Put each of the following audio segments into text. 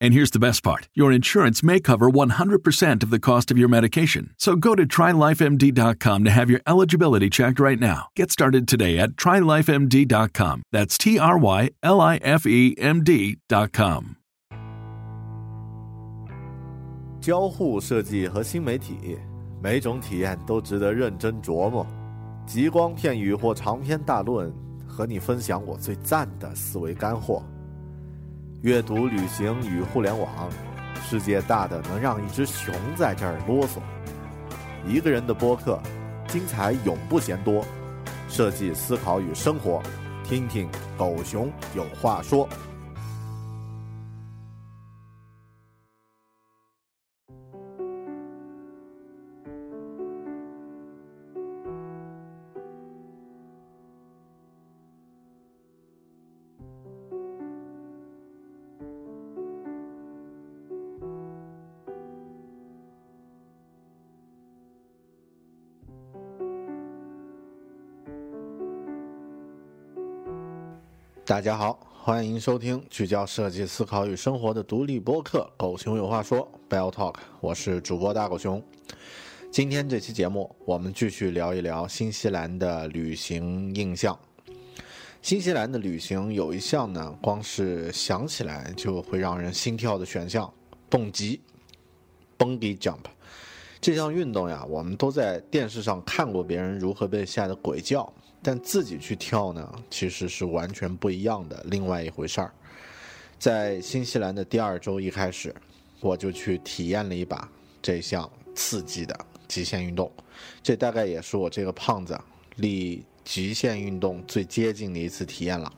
And here's the best part your insurance may cover 100% of the cost of your medication. So go to trylifemd.com to have your eligibility checked right now. Get started today at trylifemd.com. That's T R Y L I F E M D.com. 交互设计和新媒体，每种体验都值得认真琢磨。极光片语或长篇大论，和你分享我最赞的思维干货。 阅读、旅行与互联网，世界大的能让一只熊在这儿啰嗦。一个人的播客，精彩永不嫌多。设计、思考与生活，听听狗熊有话说。大家好，欢迎收听聚焦设计思考与生活的独立播客《狗熊有话说》（Bell Talk），我是主播大狗熊。今天这期节目，我们继续聊一聊新西兰的旅行印象。新西兰的旅行有一项呢，光是想起来就会让人心跳的选项——蹦极 b u n g Jump）。这项运动呀，我们都在电视上看过别人如何被吓得鬼叫。但自己去跳呢，其实是完全不一样的另外一回事儿。在新西兰的第二周一开始，我就去体验了一把这项刺激的极限运动。这大概也是我这个胖子离极限运动最接近的一次体验了。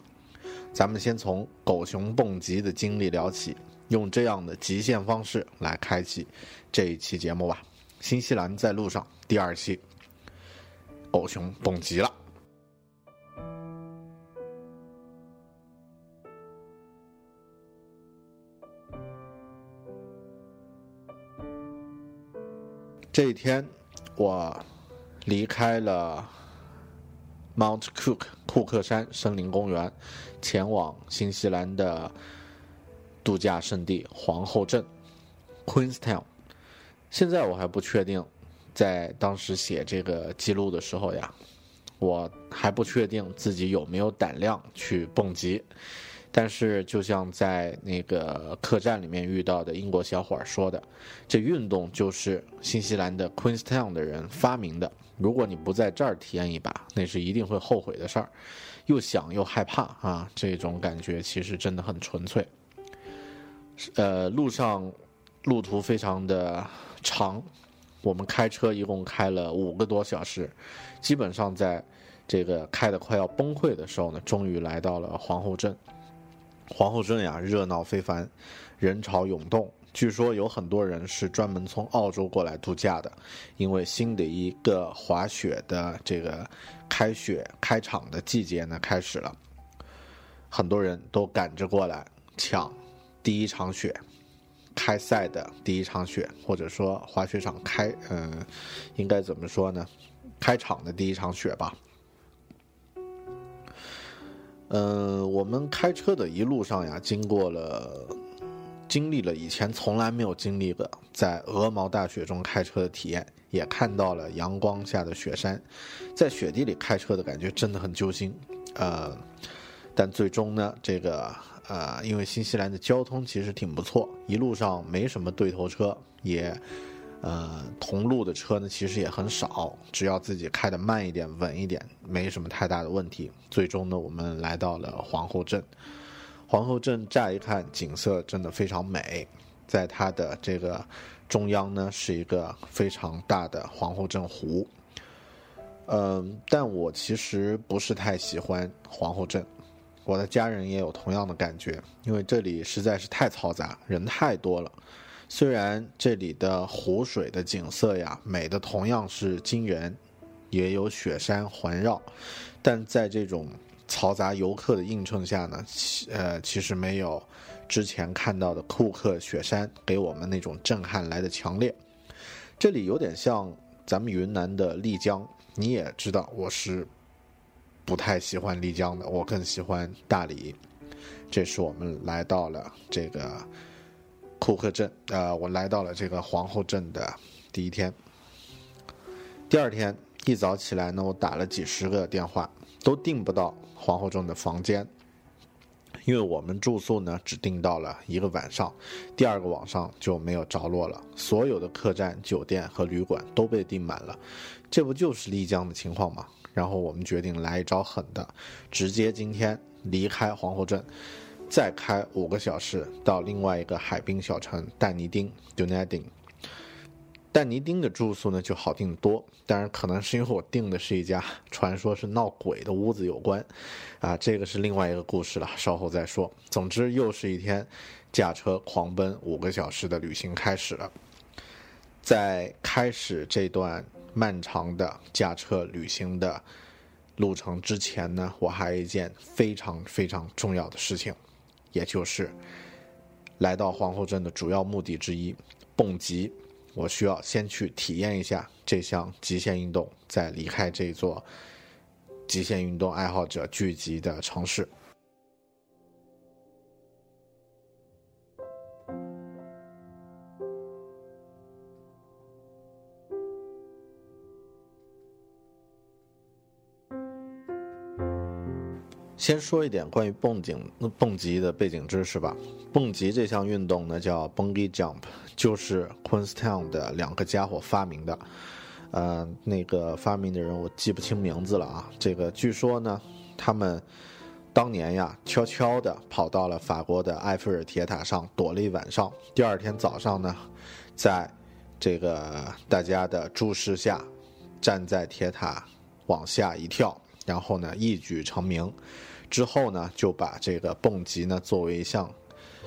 咱们先从狗熊蹦极的经历聊起，用这样的极限方式来开启这一期节目吧。新西兰在路上第二期，狗熊蹦极了。这一天，我离开了 Mount Cook 库克山森林公园，前往新西兰的度假胜地皇后镇 Queenstown。现在我还不确定，在当时写这个记录的时候呀，我还不确定自己有没有胆量去蹦极。但是，就像在那个客栈里面遇到的英国小伙儿说的，这运动就是新西兰的 Queenstown 的人发明的。如果你不在这儿体验一把，那是一定会后悔的事儿。又想又害怕啊，这种感觉其实真的很纯粹。呃，路上路途非常的长，我们开车一共开了五个多小时，基本上在这个开的快要崩溃的时候呢，终于来到了皇后镇。皇后镇呀，热闹非凡，人潮涌动。据说有很多人是专门从澳洲过来度假的，因为新的一个滑雪的这个开雪开场的季节呢开始了，很多人都赶着过来抢第一场雪，开赛的第一场雪，或者说滑雪场开，嗯，应该怎么说呢？开场的第一场雪吧。嗯，我们开车的一路上呀，经过了，经历了以前从来没有经历的在鹅毛大雪中开车的体验，也看到了阳光下的雪山，在雪地里开车的感觉真的很揪心。呃，但最终呢，这个呃，因为新西兰的交通其实挺不错，一路上没什么对头车，也。呃，同路的车呢，其实也很少，只要自己开的慢一点、稳一点，没什么太大的问题。最终呢，我们来到了皇后镇。皇后镇乍一看景色真的非常美，在它的这个中央呢是一个非常大的皇后镇湖。嗯，但我其实不是太喜欢皇后镇，我的家人也有同样的感觉，因为这里实在是太嘈杂，人太多了。虽然这里的湖水的景色呀美的同样是惊人，也有雪山环绕，但在这种嘈杂游客的映衬下呢，呃，其实没有之前看到的库克雪山给我们那种震撼来的强烈。这里有点像咱们云南的丽江。你也知道我是不太喜欢丽江的，我更喜欢大理。这是我们来到了这个库克镇，呃，我来到了这个皇后镇的第一天。第二天一早起来呢，我打了几十个电话，都订不到皇后镇的房间。因为我们住宿呢只订到了一个晚上，第二个晚上就没有着落了。所有的客栈、酒店和旅馆都被订满了，这不就是丽江的情况吗？然后我们决定来一招狠的，直接今天离开皇后镇，再开五个小时到另外一个海滨小城但尼丁 （Dunedin）。但尼丁的住宿呢就好订多，当然可能是因为我订的是一家传说是闹鬼的屋子有关，啊，这个是另外一个故事了，稍后再说。总之又是一天驾车狂奔五个小时的旅行开始了。在开始这段漫长的驾车旅行的路程之前呢，我还有一件非常非常重要的事情，也就是来到皇后镇的主要目的之一——蹦极。我需要先去体验一下这项极限运动，再离开这座极限运动爱好者聚集的城市。先说一点关于蹦极蹦极的背景知识吧。蹦极这项运动呢，叫 Bungee Jump，就是 Queenstown 的两个家伙发明的。呃，那个发明的人我记不清名字了啊。这个据说呢，他们当年呀，悄悄地跑到了法国的埃菲尔铁塔上躲了一晚上。第二天早上呢，在这个大家的注视下，站在铁塔往下一跳，然后呢，一举成名。之后呢，就把这个蹦极呢作为一项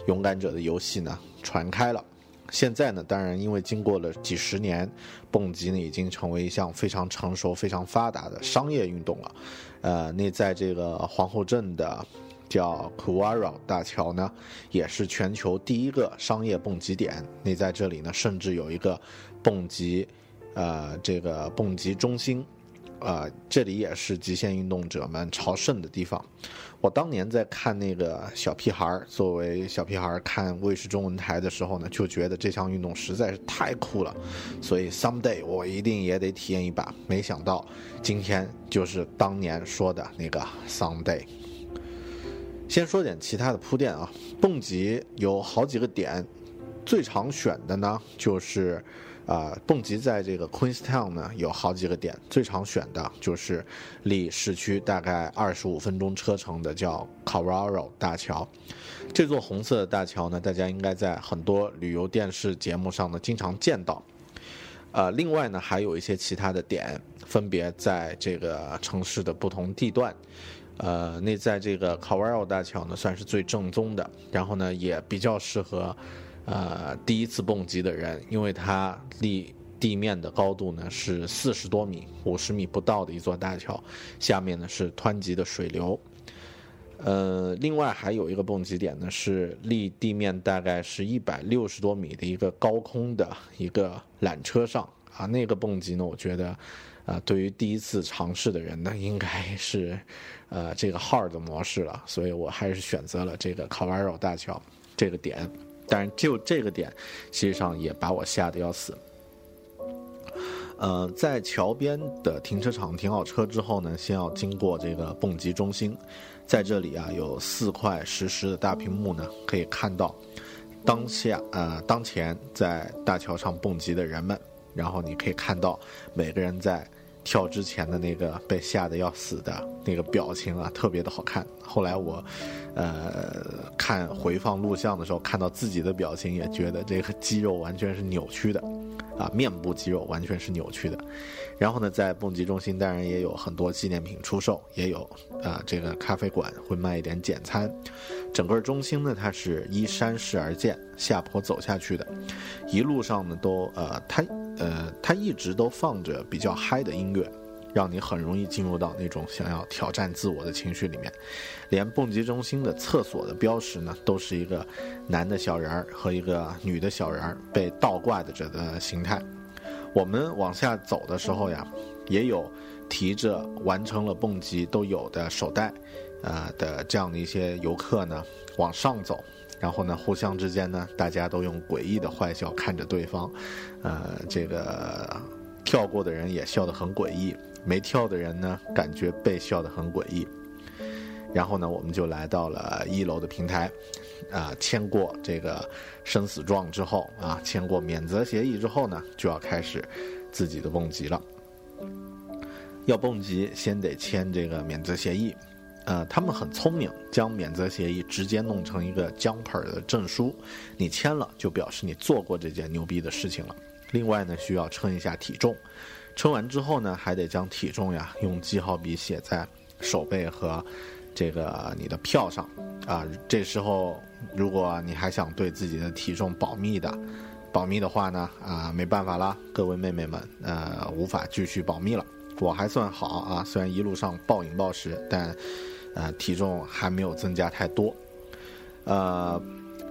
勇敢者的游戏呢传开了。现在呢，当然因为经过了几十年，蹦极呢已经成为一项非常成熟、非常发达的商业运动了。呃，那在这个皇后镇的叫 k u w a r a 大桥呢，也是全球第一个商业蹦极点。那在这里呢，甚至有一个蹦极，呃，这个蹦极中心。呃，这里也是极限运动者们朝圣的地方。我当年在看那个小屁孩儿，作为小屁孩儿看卫视中文台的时候呢，就觉得这项运动实在是太酷了，所以 someday 我一定也得体验一把。没想到今天就是当年说的那个 someday。先说点其他的铺垫啊，蹦极有好几个点，最常选的呢就是。啊，蹦极在这个 Queenstown 呢有好几个点，最常选的就是离市区大概二十五分钟车程的叫 c a r a r o 大桥。这座红色的大桥呢，大家应该在很多旅游电视节目上呢经常见到。呃，另外呢还有一些其他的点，分别在这个城市的不同地段。呃，那在这个 c a r a r o 大桥呢算是最正宗的，然后呢也比较适合。呃，第一次蹦极的人，因为它离地面的高度呢是四十多米，五十米不到的一座大桥，下面呢是湍急的水流。呃，另外还有一个蹦极点呢，是离地面大概是一百六十多米的一个高空的一个缆车上啊，那个蹦极呢，我觉得，啊，对于第一次尝试的人呢，应该是，呃，这个 hard 模式了，所以我还是选择了这个 c a v a r o 大桥这个点。但是就这个点，实际上也把我吓得要死。呃，在桥边的停车场停好车之后呢，先要经过这个蹦极中心，在这里啊有四块实时的大屏幕呢，可以看到当下呃当前在大桥上蹦极的人们，然后你可以看到每个人在跳之前的那个被吓得要死的那个表情啊，特别的好看。后来我，呃，看回放录像的时候，看到自己的表情，也觉得这个肌肉完全是扭曲的，啊，面部肌肉完全是扭曲的。然后呢，在蹦极中心当然也有很多纪念品出售，也有啊，这个咖啡馆会卖一点简餐。整个中心呢，它是依山势而建，下坡走下去的，一路上呢都呃，它呃，它一直都放着比较嗨的音乐。让你很容易进入到那种想要挑战自我的情绪里面，连蹦极中心的厕所的标识呢，都是一个男的小人儿和一个女的小人儿被倒挂的着的形态。我们往下走的时候呀，也有提着完成了蹦极都有的手袋，呃的这样的一些游客呢往上走，然后呢互相之间呢，大家都用诡异的坏笑看着对方，呃，这个跳过的人也笑得很诡异。没跳的人呢，感觉被笑得很诡异。然后呢，我们就来到了一楼的平台，啊，签过这个生死状之后，啊，签过免责协议之后呢，就要开始自己的蹦极了。要蹦极，先得签这个免责协议。呃，他们很聪明，将免责协议直接弄成一个 jumper 的证书，你签了就表示你做过这件牛逼的事情了。另外呢，需要称一下体重。称完之后呢，还得将体重呀用记号笔写在手背和这个你的票上啊。这时候，如果你还想对自己的体重保密的，保密的话呢，啊，没办法啦，各位妹妹们，呃，无法继续保密了。我还算好啊，虽然一路上暴饮暴食，但呃，体重还没有增加太多。呃，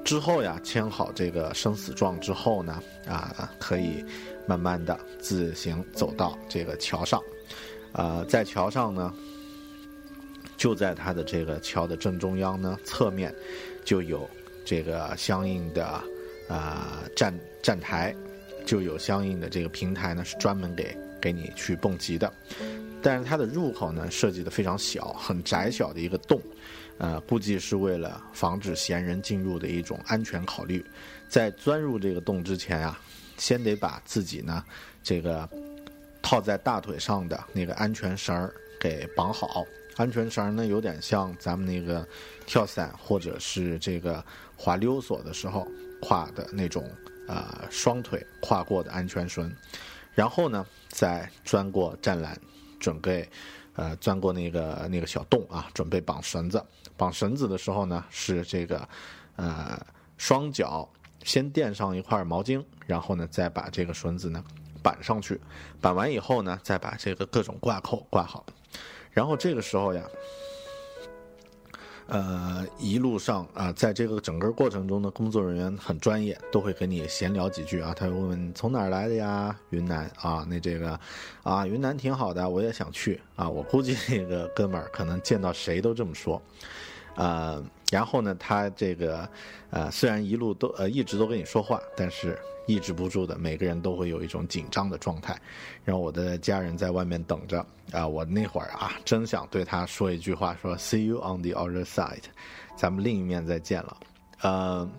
之后呀，签好这个生死状之后呢，啊，可以。慢慢的自行走到这个桥上，呃，在桥上呢，就在它的这个桥的正中央呢，侧面就有这个相应的啊站站台，就有相应的这个平台呢，是专门给给你去蹦极的。但是它的入口呢，设计的非常小，很窄小的一个洞，呃，估计是为了防止闲人进入的一种安全考虑。在钻入这个洞之前啊。先得把自己呢，这个套在大腿上的那个安全绳儿给绑好。安全绳呢，有点像咱们那个跳伞或者是这个滑溜索的时候跨的那种呃双腿跨过的安全绳。然后呢，再钻过栅栏，准备呃钻过那个那个小洞啊，准备绑绳子。绑绳子的时候呢，是这个呃双脚。先垫上一块毛巾，然后呢，再把这个绳子呢绑上去。绑完以后呢，再把这个各种挂扣挂好。然后这个时候呀，呃，一路上啊，在这个整个过程中的工作人员很专业，都会跟你闲聊几句啊。他会问问从哪儿来的呀？云南啊，那这个啊，云南挺好的，我也想去啊。我估计那个哥们儿可能见到谁都这么说。啊，然后呢，他这个，呃，虽然一路都呃一直都跟你说话，但是抑制不住的，每个人都会有一种紧张的状态。然后我的家人在外面等着啊，我那会儿啊，真想对他说一句话，说 “See you on the other side”，咱们另一面再见了。呃，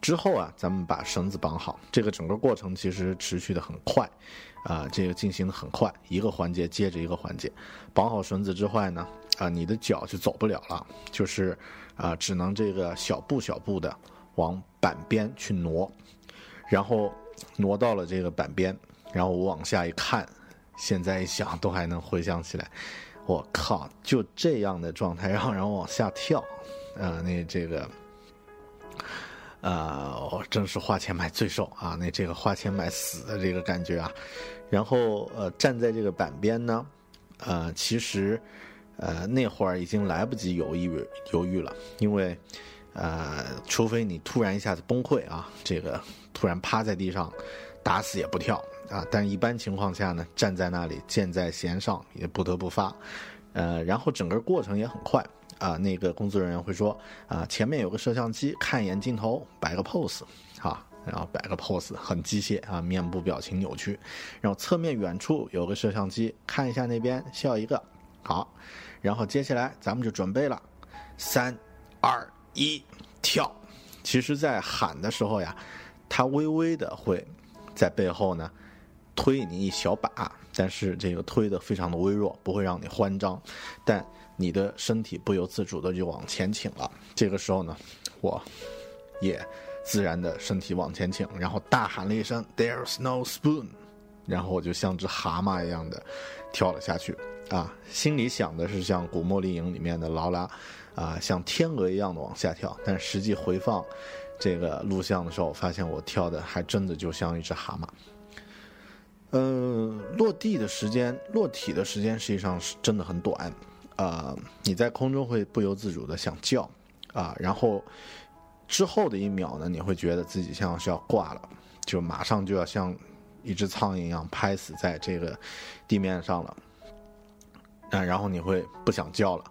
之后啊，咱们把绳子绑好，这个整个过程其实持续的很快，啊，这个进行的很快，一个环节接着一个环节。绑好绳子之后呢？啊，你的脚就走不了了，就是啊，只能这个小步小步的往板边去挪，然后挪到了这个板边，然后我往下一看，现在一想都还能回想起来，我靠，就这样的状态让人往下跳，啊，那这个，呃，我真是花钱买罪受啊，那这个花钱买死的这个感觉啊，然后呃，站在这个板边呢，呃，其实。呃，那会儿已经来不及犹豫犹豫了，因为，呃，除非你突然一下子崩溃啊，这个突然趴在地上，打死也不跳啊。但一般情况下呢，站在那里箭在弦上，也不得不发。呃，然后整个过程也很快啊。那个工作人员会说啊，前面有个摄像机，看一眼镜头，摆个 pose，哈，然后摆个 pose，很机械啊，面部表情扭曲。然后侧面远处有个摄像机，看一下那边，笑一个。好，然后接下来咱们就准备了，三、二、一，跳。其实，在喊的时候呀，他微微的会在背后呢，推你一小把，但是这个推的非常的微弱，不会让你慌张，但你的身体不由自主的就往前倾了。这个时候呢，我也自然的身体往前倾，然后大喊了一声 "There's no spoon"，然后我就像只蛤蟆一样的跳了下去。啊，心里想的是像《古墓丽影》里面的劳拉，啊，像天鹅一样的往下跳。但实际回放这个录像的时候，发现我跳的还真的就像一只蛤蟆。嗯，落地的时间、落体的时间实际上是真的很短。啊，你在空中会不由自主的想叫，啊，然后之后的一秒呢，你会觉得自己像是要挂了，就马上就要像一只苍蝇一样拍死在这个地面上了。啊，然后你会不想叫了，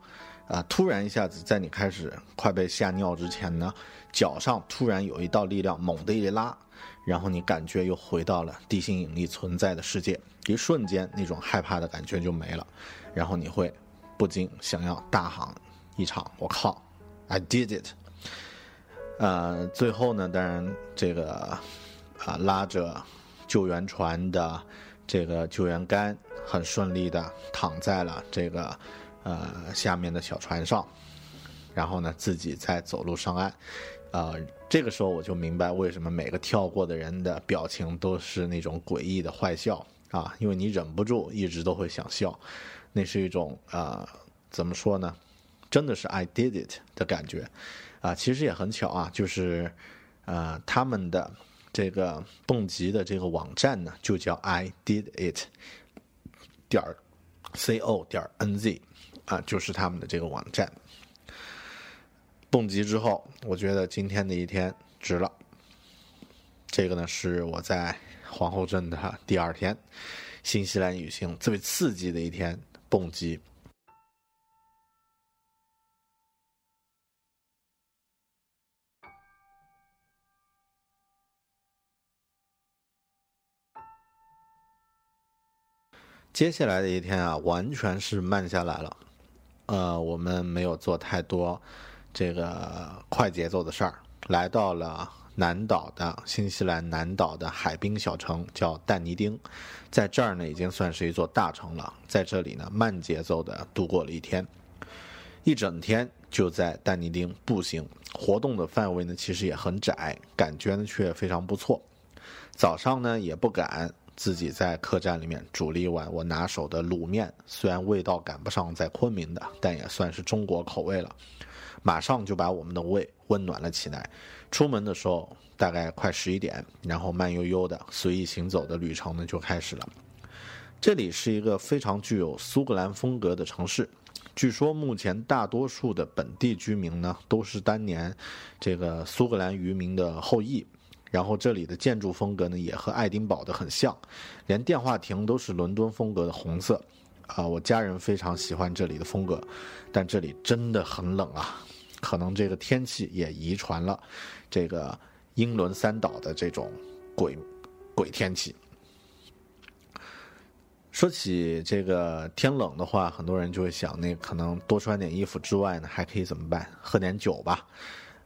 啊，突然一下子在你开始快被吓尿之前呢，脚上突然有一道力量猛地一拉，然后你感觉又回到了地心引力存在的世界，一瞬间那种害怕的感觉就没了，然后你会不禁想要大喊一场：“我靠，I did it！” 呃，最后呢，当然这个啊拉着救援船的这个救援杆。很顺利的躺在了这个，呃下面的小船上，然后呢自己再走路上岸，呃这个时候我就明白为什么每个跳过的人的表情都是那种诡异的坏笑啊，因为你忍不住一直都会想笑，那是一种啊怎么说呢，真的是 I did it 的感觉，啊其实也很巧啊，就是呃他们的这个蹦极的这个网站呢就叫 I did it。点 c o 点 n z 啊，就是他们的这个网站。蹦极之后，我觉得今天的一天值了。这个呢，是我在皇后镇的第二天，新西兰旅行最刺激的一天——蹦极。接下来的一天啊，完全是慢下来了。呃，我们没有做太多这个快节奏的事儿，来到了南岛的新西兰南岛的海滨小城，叫但尼丁。在这儿呢，已经算是一座大城了。在这里呢，慢节奏的度过了一天，一整天就在但尼丁步行，活动的范围呢其实也很窄，感觉呢却非常不错。早上呢也不赶。自己在客栈里面煮了一碗我拿手的卤面，虽然味道赶不上在昆明的，但也算是中国口味了。马上就把我们的胃温暖了起来。出门的时候大概快十一点，然后慢悠悠的随意行走的旅程呢就开始了。这里是一个非常具有苏格兰风格的城市，据说目前大多数的本地居民呢都是当年这个苏格兰渔民的后裔。然后这里的建筑风格呢，也和爱丁堡的很像，连电话亭都是伦敦风格的红色，啊，我家人非常喜欢这里的风格，但这里真的很冷啊，可能这个天气也遗传了这个英伦三岛的这种鬼鬼天气。说起这个天冷的话，很多人就会想，那可能多穿点衣服之外呢，还可以怎么办？喝点酒吧，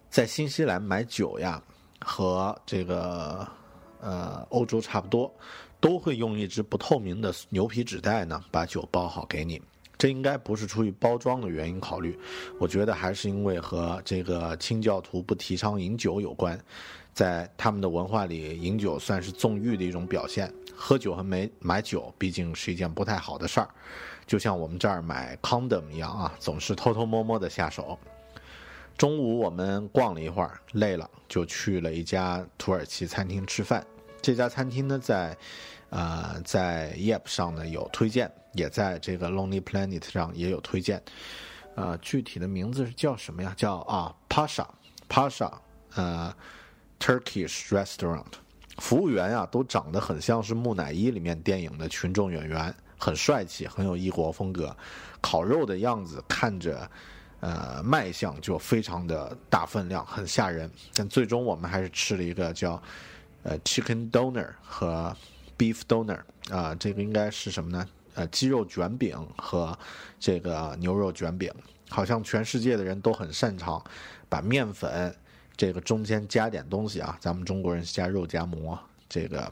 在新西兰买酒呀。和这个呃欧洲差不多，都会用一只不透明的牛皮纸袋呢，把酒包好给你。这应该不是出于包装的原因考虑，我觉得还是因为和这个清教徒不提倡饮酒有关。在他们的文化里，饮酒算是纵欲的一种表现，喝酒和没买酒毕竟是一件不太好的事儿。就像我们这儿买 condom 一样啊，总是偷偷摸摸的下手。中午我们逛了一会儿，累了就去了一家土耳其餐厅吃饭。这家餐厅呢，在，呃，在 Yep 上呢有推荐，也在这个 Lonely Planet 上也有推荐。呃，具体的名字是叫什么呀？叫啊 Pasha，Pasha，呃，Turkish Restaurant。服务员呀，都长得很像是木乃伊里面电影的群众演员，很帅气，很有异国风格。烤肉的样子看着。呃，卖相就非常的大分量，很吓人。但最终我们还是吃了一个叫呃 chicken doner 和 beef doner 啊，这个应该是什么呢？呃，鸡肉卷饼和这个牛肉卷饼。好像全世界的人都很擅长把面粉这个中间加点东西啊，咱们中国人是加肉夹馍，这个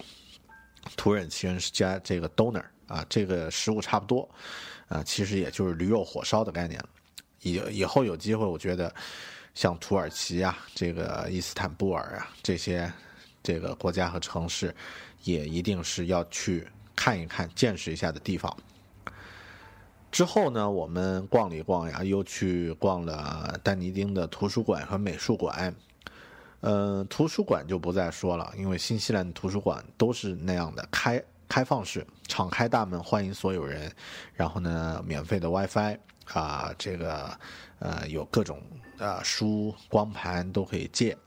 土耳其人是加这个 doner 啊，这个食物差不多啊，其实也就是驴肉火烧的概念。以以后有机会，我觉得像土耳其啊，这个伊斯坦布尔啊这些这个国家和城市，也一定是要去看一看、见识一下的地方。之后呢，我们逛了一逛呀，又去逛了丹尼丁的图书馆和美术馆。嗯，图书馆就不再说了，因为新西兰的图书馆都是那样的开开放式，敞开大门欢迎所有人。然后呢，免费的 WiFi 啊，这个呃有各种啊书光盘都可以借。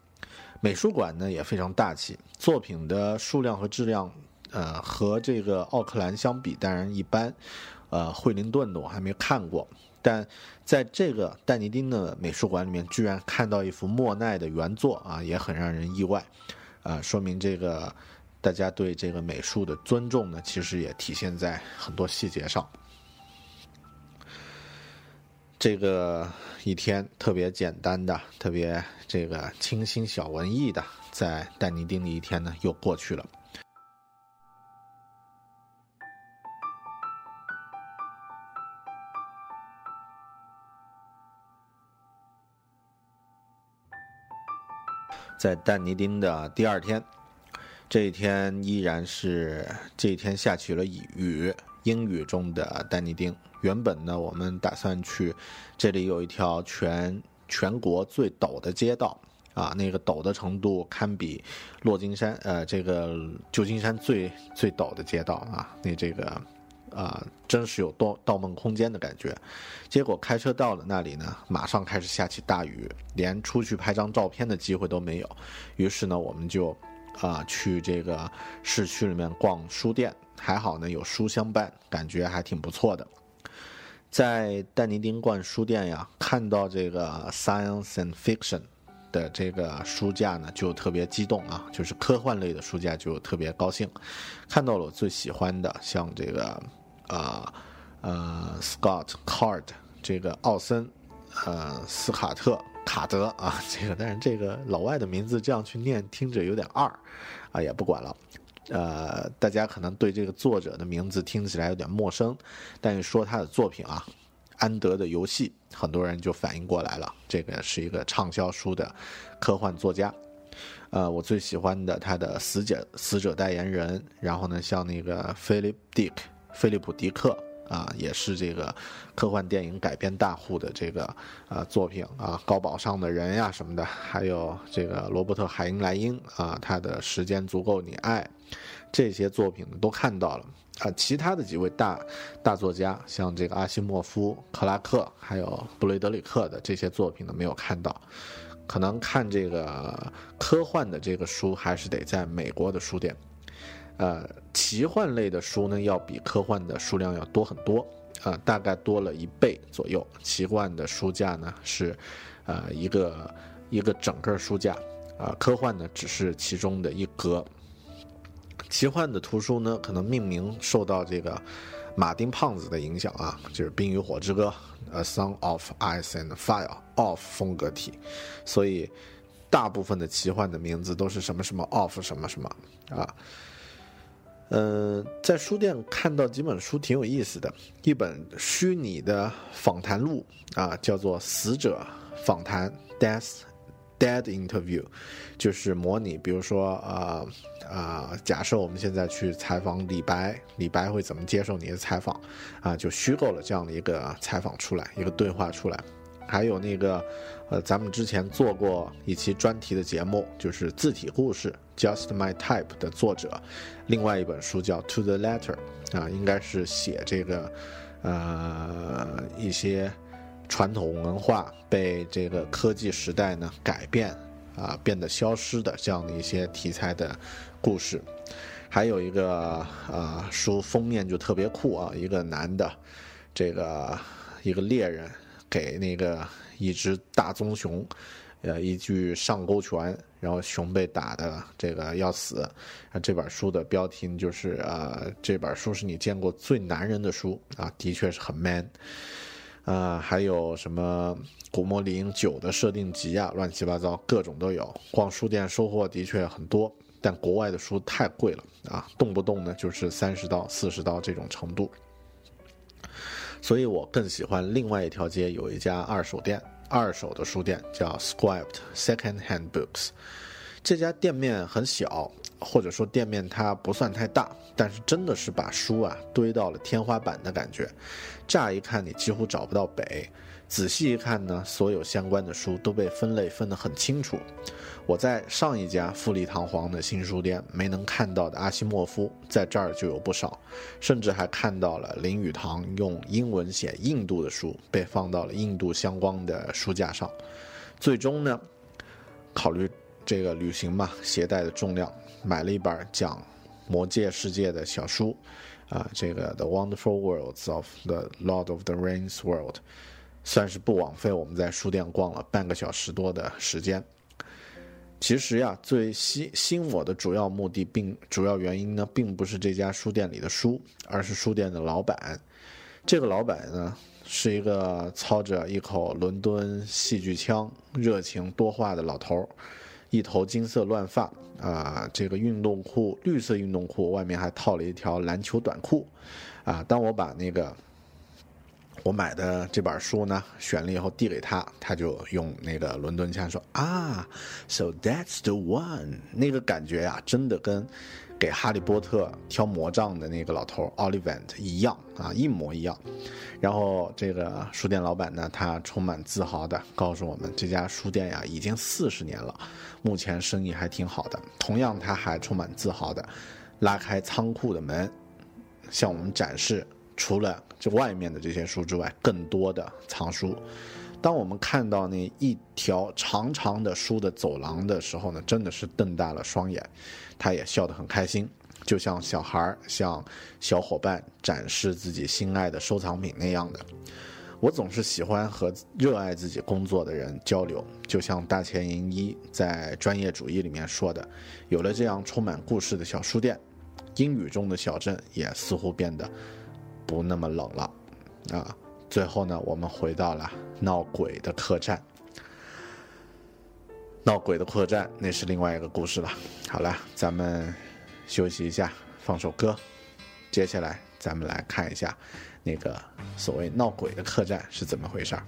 美术馆呢也非常大气，作品的数量和质量呃和这个奥克兰相比当然一般。呃，惠灵顿的我还没看过，但在这个丹尼丁的美术馆里面，居然看到一幅莫奈的原作啊，也很让人意外，啊，说明这个大家对这个美术的尊重呢，其实也体现在很多细节上。这个一天特别简单的、特别这个清新小文艺的，在但尼丁的一天呢，又过去了。在但尼丁的第二天，这一天依然是这一天下起了雨，英语中的丹尼丁。原本呢，我们打算去这里有一条全全国最陡的街道啊，那个陡的程度堪比落金山，呃，这个旧金山最最陡的街道啊，那这个。啊，真是有盗盗梦空间的感觉。结果开车到了那里呢，马上开始下起大雨，连出去拍张照片的机会都没有。于是呢，我们就啊去这个市区里面逛书店，还好呢有书相伴，感觉还挺不错的。在但尼丁逛书店呀，看到这个 Science and Fiction 的这个书架呢，就特别激动啊，就是科幻类的书架就特别高兴。看到了我最喜欢的，像这个。啊，呃，Scott Card 这个奥森，呃，斯卡特卡德啊，这个但是这个老外的名字这样去念，听着有点二，啊，也不管了。呃，大家可能对这个作者的名字听起来有点陌生，但是说他的作品啊，《安德的游戏》，很多人就反应过来了，这个是一个畅销书的科幻作家。呃，我最喜欢的他的《死者死者代言人》，然后呢，像那个 Philip Dick。菲利普·迪克啊，也是这个科幻电影改编大户的这个啊作品啊，高堡上的人呀什么的，还有这个罗伯特·海因莱因啊，他的时间足够你爱，这些作品都看到了啊。其他的几位大大作家，像这个阿西莫夫、克拉克，还有布雷德里克的这些作品呢，没有看到。可能看这个科幻的这个书，还是得在美国的书店。呃，奇幻类的书呢，要比科幻的数量要多很多，啊，大概多了一倍左右。奇幻的书架呢是，呃，一个一个整个书架，啊，科幻呢只是其中的一格。奇幻的图书呢，可能命名受到这个马丁胖子的影响啊，就是《冰与火之歌》《A Song of Ice and Fire）of 风格体，所以大部分的奇幻的名字都是什么什么 of 什么什么啊。嗯，在书店看到几本书挺有意思的，一本虚拟的访谈录啊，叫做《死者访谈》（Death Dead Interview），就是模拟，比如说啊啊，假设我们现在去采访李白，李白会怎么接受你的采访啊？就虚构了这样的一个采访出来，一个对话出来。还有那个，呃，咱们之前做过一期专题的节目，就是字体故事，Just My Type 的作者，另外一本书叫 To the Letter，啊，应该是写这个，呃，一些传统文化被这个科技时代呢改变，啊，变得消失的这样的一些题材的故事。还有一个，呃，书封面就特别酷啊，一个男的，这个一个猎人。给那个一只大棕熊，呃，一句上勾拳，然后熊被打的这个要死。啊，这本书的标题就是呃，这本书是你见过最男人的书啊，的确是很 man。啊，还有什么古莫林酒的设定集啊，乱七八糟，各种都有。逛书店收获的确很多。但国外的书太贵了啊，动不动呢就是三十刀、四十刀这种程度。所以我更喜欢另外一条街有一家二手店，二手的书店叫 Scribed Second Hand Books。这家店面很小，或者说店面它不算太大，但是真的是把书啊堆到了天花板的感觉。乍一看你几乎找不到北，仔细一看呢，所有相关的书都被分类分得很清楚。我在上一家富丽堂皇的新书店没能看到的阿西莫夫，在这儿就有不少，甚至还看到了林语堂用英文写印度的书被放到了印度相关的书架上。最终呢，考虑。这个旅行嘛，携带的重量，买了一本讲魔界世界的小书，啊，这个《The Wonderful Worlds of the Lord of the Rings World》，算是不枉费我们在书店逛了半个小时多的时间。其实呀，最吸吸引我的主要目的，并主要原因呢，并不是这家书店里的书，而是书店的老板。这个老板呢，是一个操着一口伦敦戏剧腔、热情多话的老头儿。一头金色乱发啊，这个运动裤绿色运动裤外面还套了一条篮球短裤，啊，当我把那个我买的这本书呢选了以后递给他，他就用那个伦敦腔说啊，So that's the one，那个感觉呀，真的跟。给哈利波特挑魔杖的那个老头 Olivant 一样啊，一模一样。然后这个书店老板呢，他充满自豪的告诉我们，这家书店呀已经四十年了，目前生意还挺好的。同样，他还充满自豪的拉开仓库的门，向我们展示除了这外面的这些书之外，更多的藏书。当我们看到那一条长长的书的走廊的时候呢，真的是瞪大了双眼。他也笑得很开心，就像小孩儿向小伙伴展示自己心爱的收藏品那样的。我总是喜欢和热爱自己工作的人交流，就像大前研一在专业主义里面说的：“有了这样充满故事的小书店，英语中的小镇也似乎变得不那么冷了。”啊。最后呢，我们回到了闹鬼的客栈。闹鬼的客栈，那是另外一个故事了。好了，咱们休息一下，放首歌。接下来，咱们来看一下那个所谓闹鬼的客栈是怎么回事儿。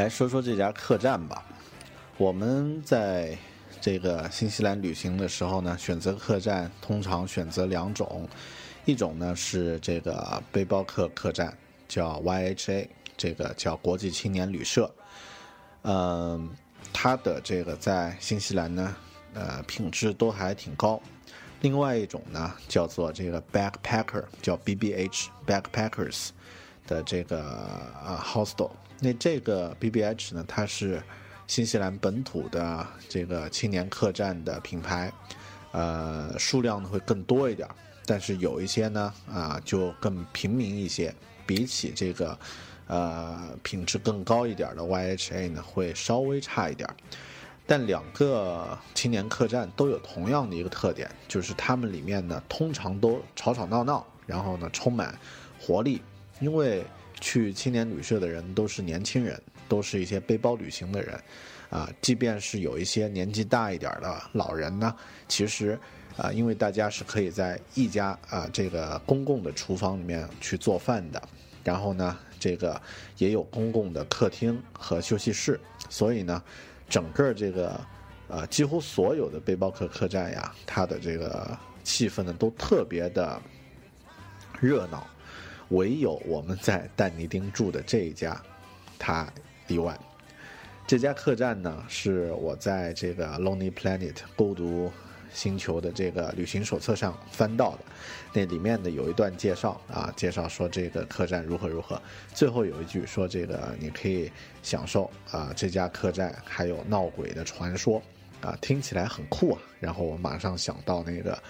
来说说这家客栈吧。我们在这个新西兰旅行的时候呢，选择客栈通常选择两种，一种呢是这个背包客客栈，叫 YHA，这个叫国际青年旅社，嗯，它的这个在新西兰呢，呃，品质都还挺高。另外一种呢，叫做这个 backpacker，叫 B B H backpackers 的这个啊 hostel。那这个 B B H 呢，它是新西兰本土的这个青年客栈的品牌，呃，数量呢会更多一点。但是有一些呢，啊，就更平民一些，比起这个，呃，品质更高一点的 YHA 呢，会稍微差一点。但两个青年客栈都有同样的一个特点，就是他们里面呢，通常都吵吵闹闹，然后呢，充满活力。因为去青年旅社的人都是年轻人，都是一些背包旅行的人，啊，即便是有一些年纪大一点的老人呢，其实。啊，因为大家是可以在一家啊这个公共的厨房里面去做饭的，然后呢，这个也有公共的客厅和休息室，所以呢，整个这个呃几乎所有的背包客客栈呀，它的这个气氛呢都特别的热闹，唯有我们在但尼丁住的这一家，它例外。这家客栈呢是我在这个 Lonely Planet 孤独。星球的这个旅行手册上翻到的，那里面的有一段介绍啊，介绍说这个客栈如何如何。最后有一句说这个你可以享受啊，这家客栈还有闹鬼的传说啊，听起来很酷啊。然后我马上想到那个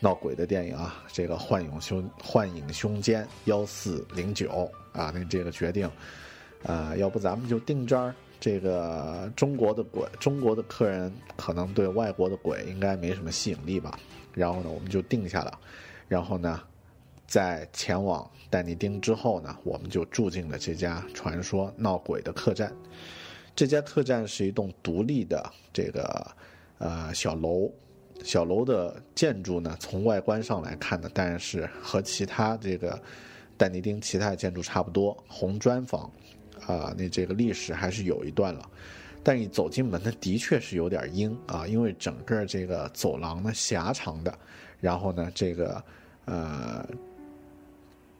闹鬼的电影啊，这个幻影凶幻影凶间幺四零九啊，那这个决定啊，要不咱们就定这儿。这个中国的鬼，中国的客人可能对外国的鬼应该没什么吸引力吧。然后呢，我们就定下了。然后呢，在前往但尼丁之后呢，我们就住进了这家传说闹鬼的客栈。这家客栈是一栋独立的这个呃小楼，小楼的建筑呢，从外观上来看呢，当然是和其他这个但尼丁其他的建筑差不多，红砖房。啊，那这个历史还是有一段了，但你走进门呢，的确是有点阴啊，因为整个这个走廊呢狭长的，然后呢这个呃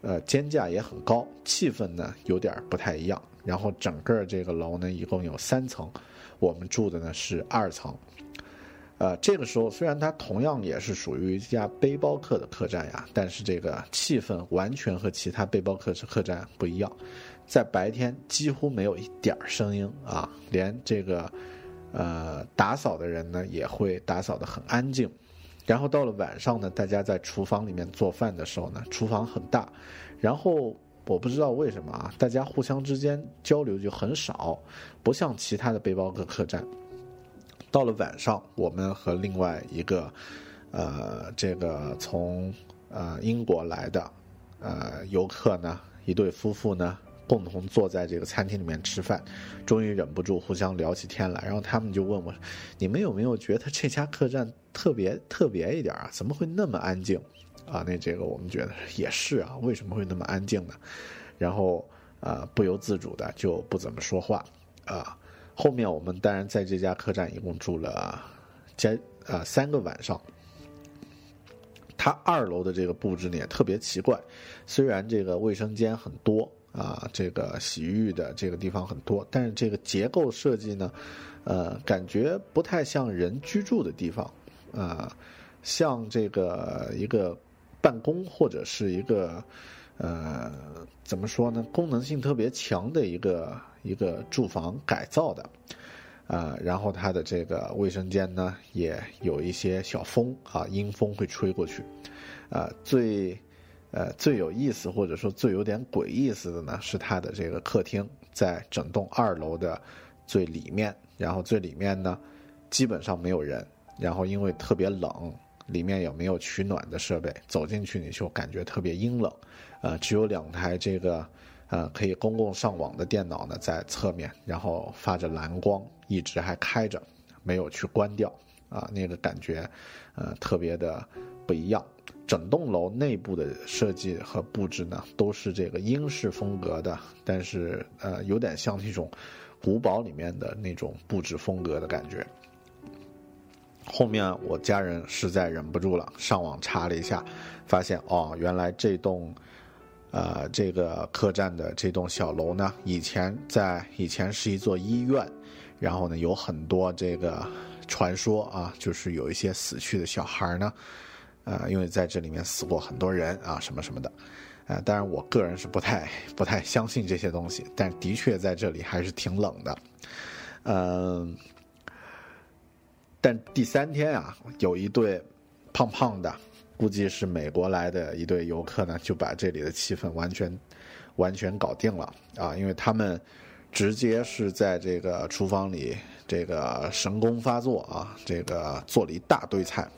呃间架也很高，气氛呢有点不太一样。然后整个这个楼呢一共有三层，我们住的呢是二层。呃，这个时候虽然它同样也是属于一家背包客的客栈呀，但是这个气氛完全和其他背包客客栈不一样。在白天几乎没有一点声音啊，连这个，呃，打扫的人呢也会打扫的很安静。然后到了晚上呢，大家在厨房里面做饭的时候呢，厨房很大，然后我不知道为什么啊，大家互相之间交流就很少，不像其他的背包客客栈。到了晚上，我们和另外一个，呃，这个从呃英国来的呃游客呢，一对夫妇呢。共同坐在这个餐厅里面吃饭，终于忍不住互相聊起天来。然后他们就问我：“你们有没有觉得这家客栈特别特别一点啊？怎么会那么安静？”啊，那这个我们觉得也是啊，为什么会那么安静呢？然后啊，不由自主的就不怎么说话啊。后面我们当然在这家客栈一共住了加啊三个晚上。它二楼的这个布置呢也特别奇怪，虽然这个卫生间很多。啊，这个洗浴的这个地方很多，但是这个结构设计呢，呃，感觉不太像人居住的地方，啊，像这个一个办公或者是一个呃，怎么说呢，功能性特别强的一个一个住房改造的，啊，然后它的这个卫生间呢也有一些小风啊，阴风会吹过去，啊，最。呃，最有意思或者说最有点鬼意思的呢，是它的这个客厅在整栋二楼的最里面，然后最里面呢基本上没有人，然后因为特别冷，里面也没有取暖的设备，走进去你就感觉特别阴冷，呃，只有两台这个呃可以公共上网的电脑呢在侧面，然后发着蓝光，一直还开着，没有去关掉，啊，那个感觉呃特别的不一样。整栋楼内部的设计和布置呢，都是这个英式风格的，但是呃，有点像那种古堡里面的那种布置风格的感觉。后面我家人实在忍不住了，上网查了一下，发现哦，原来这栋呃，这个客栈的这栋小楼呢，以前在以前是一座医院，然后呢有很多这个传说啊，就是有一些死去的小孩呢，呃，因为在这里面死过很多人啊，什么什么的。啊，当然，我个人是不太不太相信这些东西，但的确在这里还是挺冷的，嗯，但第三天啊，有一对胖胖的，估计是美国来的一对游客呢，就把这里的气氛完全完全搞定了啊，因为他们直接是在这个厨房里这个神功发作啊，这个做了一大堆菜。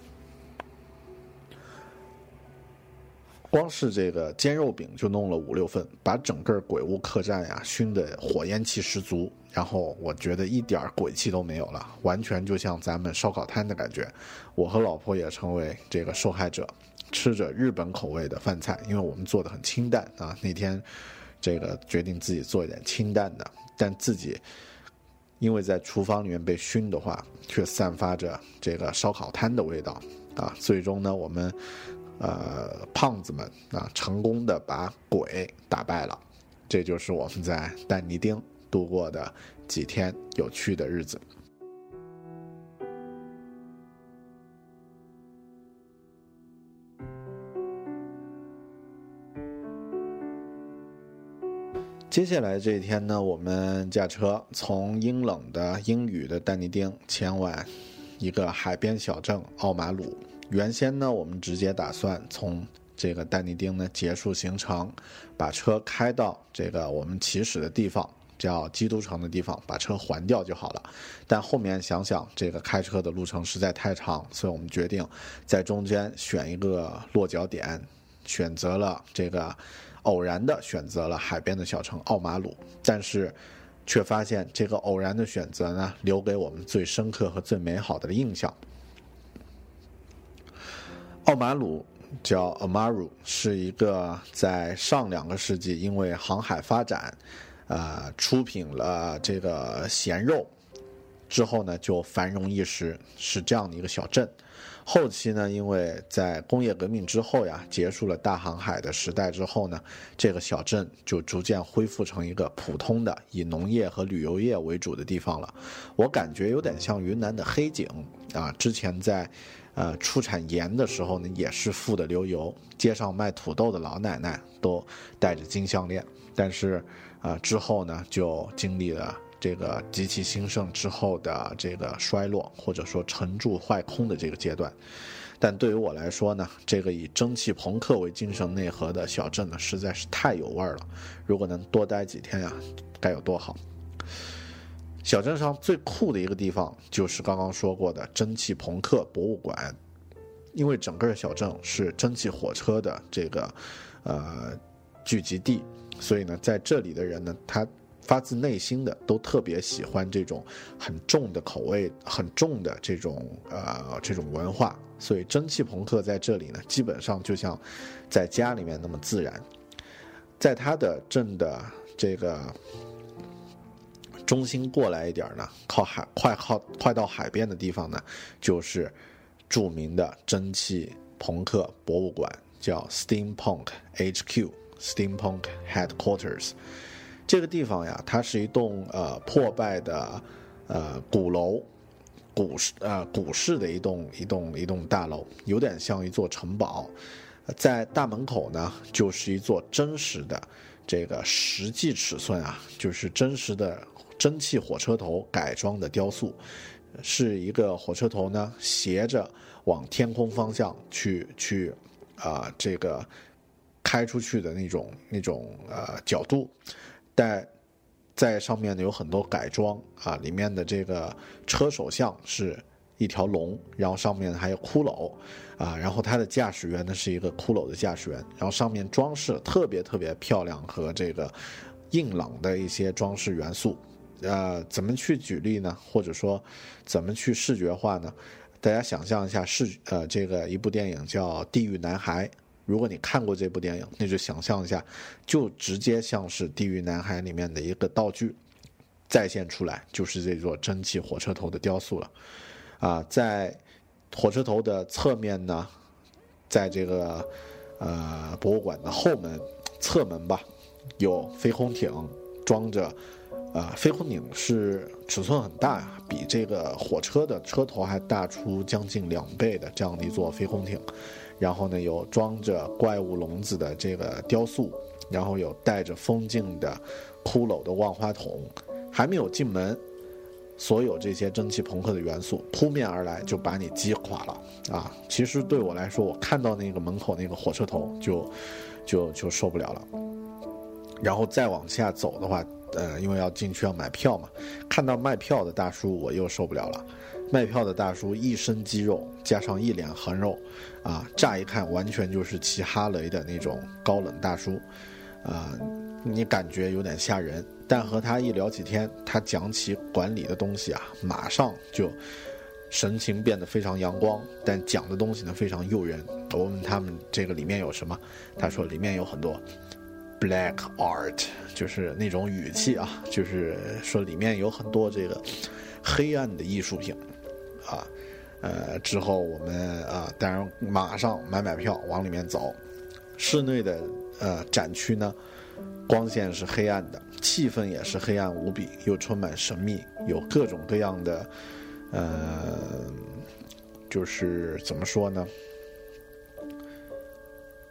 光是这个煎肉饼就弄了五六份，把整个鬼屋客栈呀熏得火焰气十足。然后我觉得一点鬼气都没有了，完全就像咱们烧烤摊的感觉。我和老婆也成为这个受害者，吃着日本口味的饭菜，因为我们做的很清淡啊。那天这个决定自己做一点清淡的，但自己因为在厨房里面被熏的话，却散发着这个烧烤摊的味道啊。最终呢，我们。呃，胖子们啊，成功的把鬼打败了，这就是我们在但尼丁度过的几天有趣的日子。接下来这一天呢，我们驾车从阴冷的阴雨的但尼丁前往一个海边小镇奥马鲁。原先呢，我们直接打算从这个丹尼丁呢结束行程，把车开到这个我们起始的地方，叫基督城的地方，把车还掉就好了。但后面想想，这个开车的路程实在太长，所以我们决定在中间选一个落脚点，选择了这个偶然的选择了海边的小城奥马鲁，但是却发现这个偶然的选择呢，留给我们最深刻和最美好的印象。奥马鲁叫 Amaru，是一个在上两个世纪因为航海发展，呃，出品了这个咸肉之后呢，就繁荣一时，是这样的一个小镇。后期呢，因为在工业革命之后呀，结束了大航海的时代之后呢，这个小镇就逐渐恢复成一个普通的以农业和旅游业为主的地方了。我感觉有点像云南的黑井啊，之前在。呃，出产盐的时候呢，也是富得流油。街上卖土豆的老奶奶都戴着金项链。但是，呃，之后呢，就经历了这个极其兴盛之后的这个衰落，或者说沉住坏空的这个阶段。但对于我来说呢，这个以蒸汽朋克为精神内核的小镇呢，实在是太有味儿了。如果能多待几天呀，该有多好！小镇上最酷的一个地方就是刚刚说过的蒸汽朋克博物馆，因为整个小镇是蒸汽火车的这个呃聚集地，所以呢，在这里的人呢，他发自内心的都特别喜欢这种很重的口味、很重的这种呃这种文化，所以蒸汽朋克在这里呢，基本上就像在家里面那么自然，在他的镇的这个。中心过来一点呢，靠海快靠快到海边的地方呢，就是著名的蒸汽朋克博物馆，叫 Steampunk HQ，Steampunk Headquarters。这个地方呀，它是一栋呃破败的呃古楼，古式呃古式的一栋一栋一栋大楼，有点像一座城堡。在大门口呢，就是一座真实的这个实际尺寸啊，就是真实的。蒸汽火车头改装的雕塑，是一个火车头呢，斜着往天空方向去去啊，这个开出去的那种那种呃角度，在在上面呢有很多改装啊，里面的这个车手像是一条龙，然后上面还有骷髅啊，然后它的驾驶员呢是一个骷髅的驾驶员，然后上面装饰特别特别漂亮和这个硬朗的一些装饰元素。呃，怎么去举例呢？或者说，怎么去视觉化呢？大家想象一下，视呃，这个一部电影叫《地狱男孩》。如果你看过这部电影，那就想象一下，就直接像是《地狱男孩》里面的一个道具再现出来，就是这座蒸汽火车头的雕塑了。啊，在火车头的侧面呢，在这个呃博物馆的后门。侧门吧，有飞空艇装着，啊，飞空艇是尺寸很大呀，比这个火车的车头还大出将近两倍的这样的一座飞空艇。然后呢，有装着怪物笼子的这个雕塑，然后有带着风镜的骷髅的万花筒，还没有进门，所有这些蒸汽朋克的元素扑面而来，就把你击垮了啊！其实对我来说，我看到那个门口那个火车头就就就受不了了。然后再往下走的话，呃，因为要进去要买票嘛，看到卖票的大叔我又受不了了。卖票的大叔一身肌肉，加上一脸横肉，啊，乍一看完全就是骑哈雷的那种高冷大叔，啊，你感觉有点吓人。但和他一聊起天，他讲起管理的东西啊，马上就神情变得非常阳光，但讲的东西呢非常诱人。我问他们这个里面有什么，他说里面有很多 black art，就是那种语气啊，就是说里面有很多这个黑暗的艺术品。啊，呃，之后我们啊，当然马上买买票往里面走。室内的呃展区呢，光线是黑暗的，气氛也是黑暗无比，又充满神秘，有各种各样的，呃，就是怎么说呢？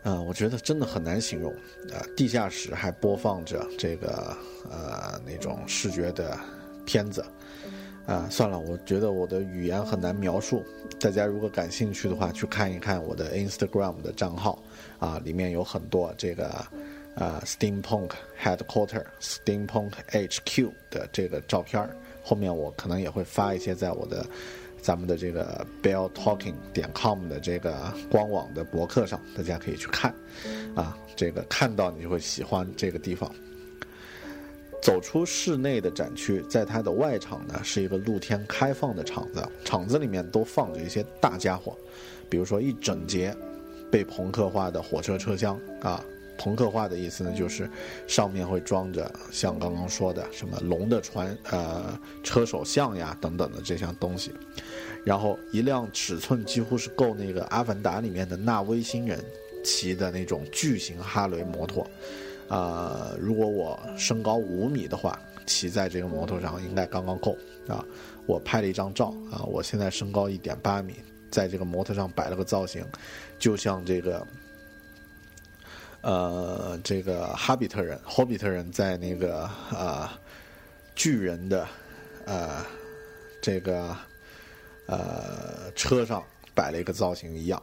啊，我觉得真的很难形容。啊，地下室还播放着这个呃那种视觉的片子。啊，算了，我觉得我的语言很难描述。大家如果感兴趣的话，去看一看我的 Instagram 的账号，啊，里面有很多这个，呃，Steampunk Headquarter、Steampunk HQ 的这个照片后面我可能也会发一些在我的咱们的这个 Bell Talking 点 com 的这个官网的博客上，大家可以去看。啊，这个看到你就会喜欢这个地方。走出室内的展区，在它的外场呢，是一个露天开放的场子，场子里面都放着一些大家伙，比如说一整节被朋克化的火车车厢啊，朋克化的意思呢，就是上面会装着像刚刚说的什么龙的船呃车手像呀等等的这项东西，然后一辆尺寸几乎是够那个阿凡达里面的纳威星人骑的那种巨型哈雷摩托。呃，如果我身高五米的话，骑在这个摩托上应该刚刚够啊。我拍了一张照啊，我现在身高一点八米，在这个摩托上摆了个造型，就像这个，呃，这个哈比特人、霍比特人在那个呃巨人的呃这个呃车上摆了一个造型一样。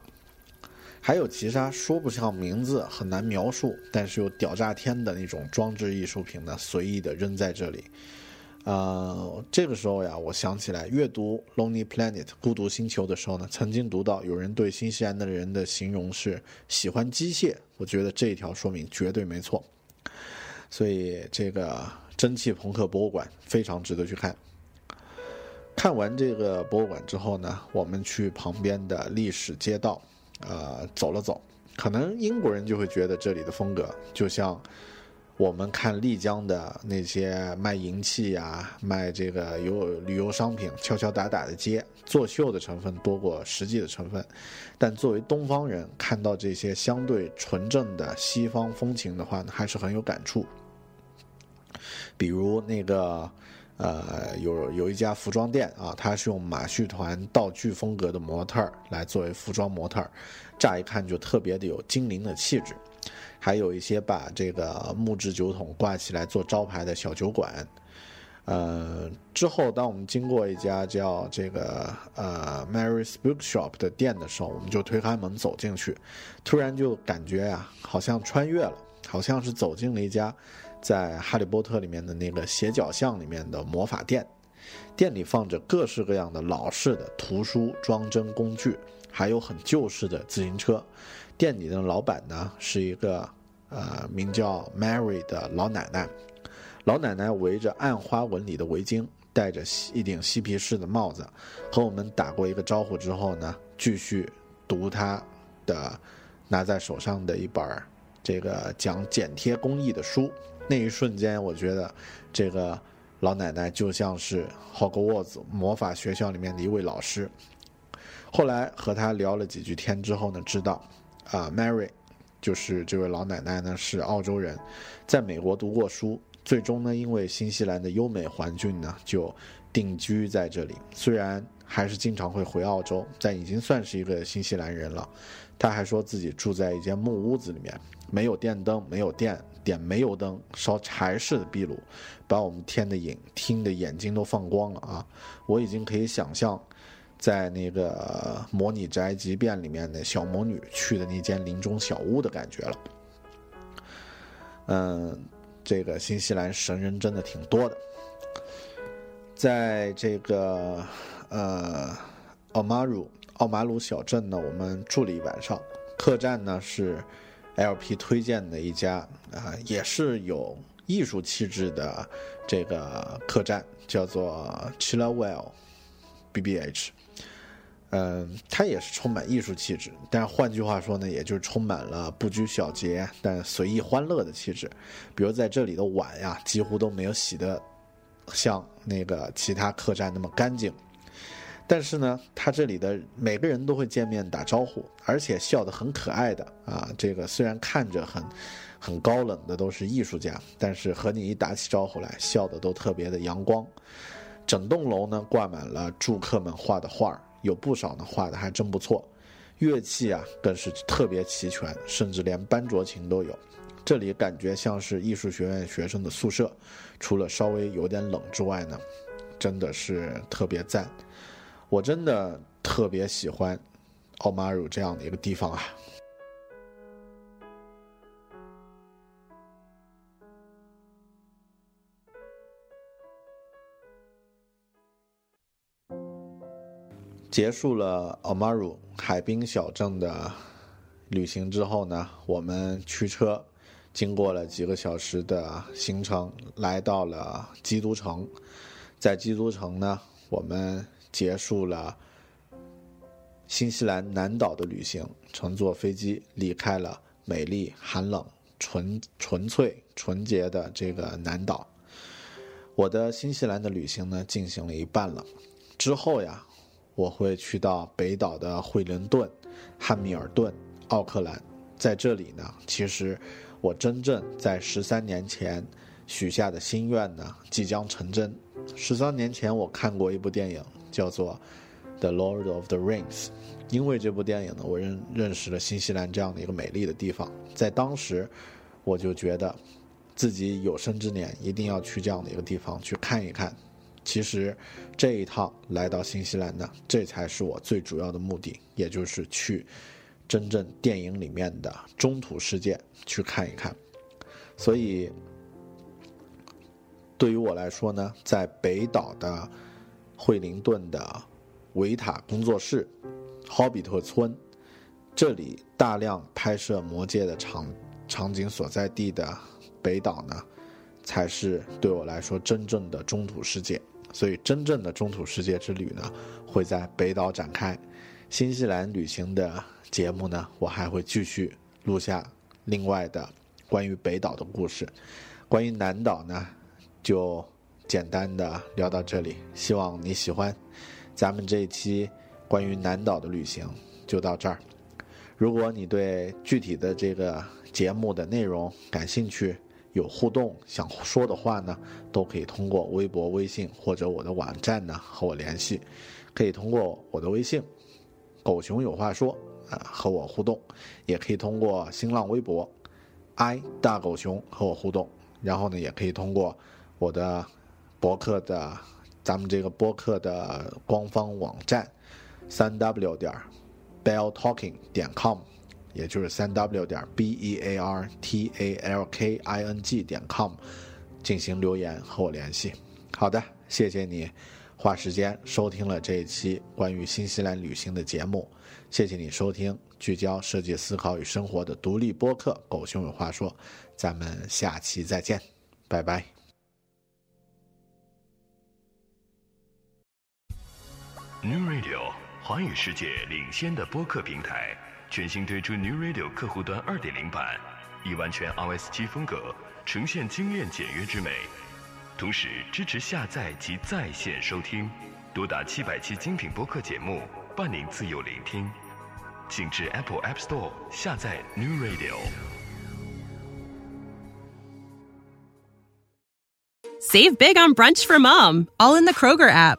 还有其他说不上名字、很难描述，但是又屌炸天的那种装置艺术品呢，随意的扔在这里。呃，这个时候呀，我想起来阅读《Lonely Planet》孤独星球的时候呢，曾经读到有人对新西兰的人的形容是喜欢机械，我觉得这一条说明绝对没错。所以这个蒸汽朋克博物馆非常值得去看。看完这个博物馆之后呢，我们去旁边的历史街道。呃，走了走，可能英国人就会觉得这里的风格就像我们看丽江的那些卖银器呀、卖这个游旅游商品、敲敲打打的街，作秀的成分多过实际的成分。但作为东方人，看到这些相对纯正的西方风情的话呢，还是很有感触。比如那个。呃，有有一家服装店啊，它是用马戏团道具风格的模特来作为服装模特，乍一看就特别的有精灵的气质。还有一些把这个木质酒桶挂起来做招牌的小酒馆。呃，之后当我们经过一家叫这个呃 Mary's Bookshop 的店的时候，我们就推开门走进去，突然就感觉呀，好像穿越了，好像是走进了一家。在《哈利波特》里面的那个斜角巷里面的魔法店，店里放着各式各样的老式的图书装帧工具，还有很旧式的自行车。店里的老板呢是一个呃名叫 Mary 的老奶奶，老奶奶围着暗花纹理的围巾，戴着一顶嬉皮士的帽子，和我们打过一个招呼之后呢，继续读她的拿在手上的一本这个讲剪贴工艺的书。那一瞬间，我觉得这个老奶奶就像是霍格沃兹魔法学校里面的一位老师。后来和她聊了几句天之后呢，知道啊，Mary 就是这位老奶奶呢是澳洲人，在美国读过书，最终呢因为新西兰的优美环境呢就定居在这里。虽然还是经常会回澳洲，但已经算是一个新西兰人了。他还说自己住在一间木屋子里面，没有电灯，没有电，点煤油灯，烧柴式的壁炉，把我们天的影听的眼睛都放光了啊！我已经可以想象。在那个模拟宅急便里面的小魔女去的那间林中小屋的感觉了。嗯，这个新西兰神人真的挺多的。在这个呃奥马鲁奥马鲁小镇呢，我们住了一晚上。客栈呢是 LP 推荐的一家啊，也是有艺术气质的这个客栈，叫做 Chillwell BBH。嗯，它也是充满艺术气质，但是换句话说呢，也就是充满了不拘小节但随意欢乐的气质。比如在这里的碗呀，几乎都没有洗的像那个其他客栈那么干净。但是呢，他这里的每个人都会见面打招呼，而且笑得很可爱的啊。这个虽然看着很很高冷的都是艺术家，但是和你一打起招呼来，笑的都特别的阳光。整栋楼呢挂满了住客们画的画。有不少呢，画的还真不错，乐器啊更是特别齐全，甚至连班卓琴都有。这里感觉像是艺术学院学生的宿舍，除了稍微有点冷之外呢，真的是特别赞。我真的特别喜欢奥马鲁这样的一个地方啊。结束了 Amaru 海滨小镇的旅行之后呢，我们驱车经过了几个小时的行程，来到了基督城。在基督城呢，我们结束了新西兰南岛的旅行，乘坐飞机离开了美丽、寒冷、纯纯粹、纯洁的这个南岛。我的新西兰的旅行呢，进行了一半了，之后呀。我会去到北岛的惠灵顿、汉密尔顿、奥克兰，在这里呢，其实我真正在十三年前许下的心愿呢，即将成真。十三年前我看过一部电影，叫做《The Lord of the Rings》，因为这部电影呢，我认认识了新西兰这样的一个美丽的地方。在当时，我就觉得自己有生之年一定要去这样的一个地方去看一看。其实，这一趟来到新西兰呢，这才是我最主要的目的，也就是去真正电影里面的中土世界去看一看。所以，对于我来说呢，在北岛的惠灵顿的维塔工作室、霍比特村，这里大量拍摄《魔戒》的场场景所在地的北岛呢，才是对我来说真正的中土世界。所以，真正的中土世界之旅呢，会在北岛展开。新西兰旅行的节目呢，我还会继续录下另外的关于北岛的故事。关于南岛呢，就简单的聊到这里。希望你喜欢。咱们这一期关于南岛的旅行就到这儿。如果你对具体的这个节目的内容感兴趣，有互动想说的话呢，都可以通过微博、微信或者我的网站呢和我联系，可以通过我的微信“狗熊有话说”啊和我互动，也可以通过新浪微博 “i 大狗熊”和我互动，然后呢，也可以通过我的博客的咱们这个博客的官方网站三 w 点 belltalking 点 com。也就是三 w 点 b e a r t a l k i n g 点 com 进行留言和我联系。好的，谢谢你花时间收听了这一期关于新西兰旅行的节目。谢谢你收听聚焦设计思考与生活的独立播客《狗熊有话说》。咱们下期再见，拜拜。New Radio 华语世界领先的播客平台。全新推出 New Radio 客户端二点零版，以完全 iOS 七风格呈现精炼简约之美，同时支持下载及在线收听，多达七百期精品播客节目，伴您自由聆听。请至 Apple App Store 下载 New Radio。Save big on brunch for mom, all in the Kroger app.